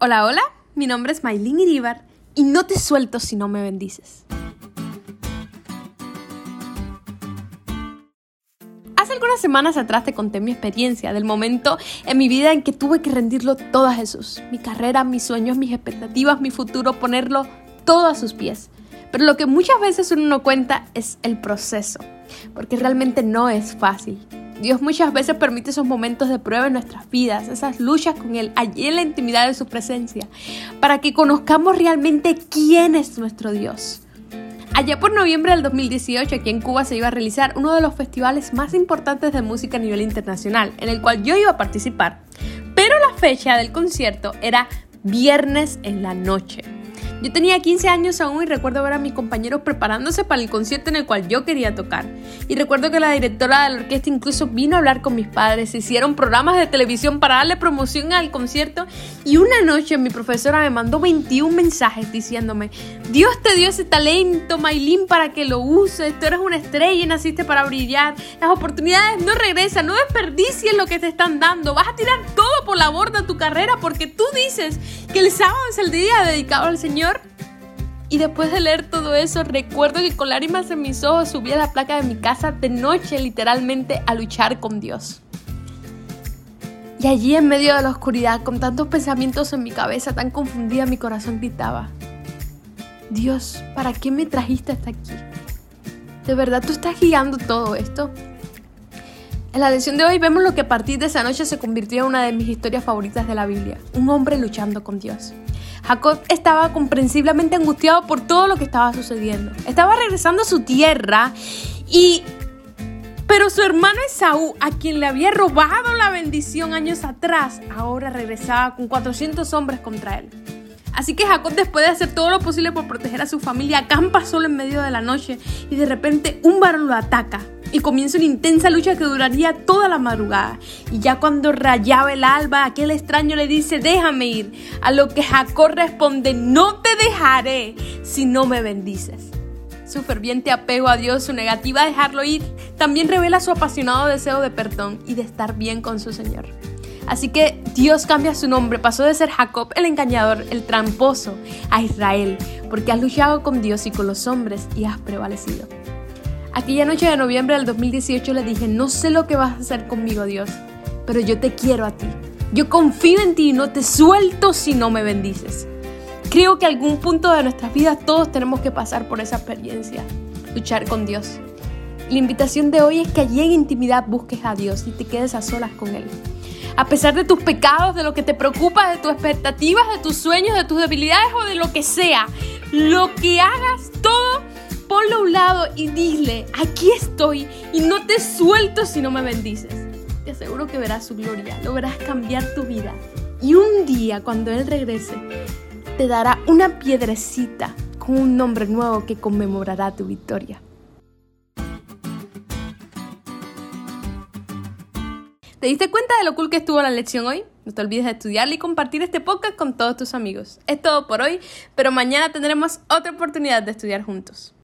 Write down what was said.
Hola, hola, mi nombre es Maylin Iribar y no te suelto si no me bendices. Hace algunas semanas atrás te conté mi experiencia del momento en mi vida en que tuve que rendirlo todo a Jesús. Mi carrera, mis sueños, mis expectativas, mi futuro, ponerlo todo a sus pies. Pero lo que muchas veces uno no cuenta es el proceso, porque realmente no es fácil. Dios muchas veces permite esos momentos de prueba en nuestras vidas, esas luchas con Él, allí en la intimidad de su presencia, para que conozcamos realmente quién es nuestro Dios. Allá por noviembre del 2018, aquí en Cuba se iba a realizar uno de los festivales más importantes de música a nivel internacional, en el cual yo iba a participar. Pero la fecha del concierto era viernes en la noche. Yo tenía 15 años aún y recuerdo ver a mis compañeros preparándose para el concierto en el cual yo quería tocar. Y recuerdo que la directora de la orquesta incluso vino a hablar con mis padres, hicieron programas de televisión para darle promoción al concierto y una noche mi profesora me mandó 21 mensajes diciéndome, Dios te dio ese talento, Maylin, para que lo uses, tú eres una estrella y naciste para brillar, las oportunidades no regresan, no desperdicies lo que te están dando, vas a tirar todo por la borda tu carrera porque tú dices que el sábado es el día dedicado al Señor y después de leer todo eso, recuerdo que con lágrimas en mis ojos subí a la placa de mi casa de noche literalmente a luchar con Dios. Y allí en medio de la oscuridad, con tantos pensamientos en mi cabeza, tan confundida, mi corazón gritaba, Dios, ¿para qué me trajiste hasta aquí? ¿De verdad tú estás guiando todo esto? En la lección de hoy vemos lo que a partir de esa noche se convirtió en una de mis historias favoritas de la Biblia, un hombre luchando con Dios. Jacob estaba comprensiblemente angustiado por todo lo que estaba sucediendo. Estaba regresando a su tierra y... Pero su hermano Esaú, a quien le había robado la bendición años atrás, ahora regresaba con 400 hombres contra él. Así que Jacob, después de hacer todo lo posible por proteger a su familia, acampa solo en medio de la noche y de repente un varón lo ataca y comienza una intensa lucha que duraría toda la madrugada. Y ya cuando rayaba el alba, aquel extraño le dice, déjame ir. A lo que Jacob responde, no te dejaré si no me bendices. Su ferviente apego a Dios, su negativa a dejarlo ir, también revela su apasionado deseo de perdón y de estar bien con su Señor. Así que Dios cambia su nombre, pasó de ser Jacob el engañador, el tramposo, a Israel, porque has luchado con Dios y con los hombres y has prevalecido. Aquella noche de noviembre del 2018 le dije, no sé lo que vas a hacer conmigo Dios, pero yo te quiero a ti. Yo confío en ti y no te suelto si no me bendices. Creo que algún punto de nuestras vidas todos tenemos que pasar por esa experiencia, luchar con Dios. La invitación de hoy es que allí en intimidad busques a Dios y te quedes a solas con Él. A pesar de tus pecados, de lo que te preocupa, de tus expectativas, de tus sueños, de tus debilidades o de lo que sea, lo que hagas, todo ponlo a un lado y dile, aquí estoy y no te suelto si no me bendices. Te aseguro que verás su gloria, lo verás cambiar tu vida. Y un día, cuando Él regrese, te dará una piedrecita con un nombre nuevo que conmemorará tu victoria. ¿Te diste cuenta de lo cool que estuvo la lección hoy? No te olvides de estudiarla y compartir este podcast con todos tus amigos. Es todo por hoy, pero mañana tendremos otra oportunidad de estudiar juntos.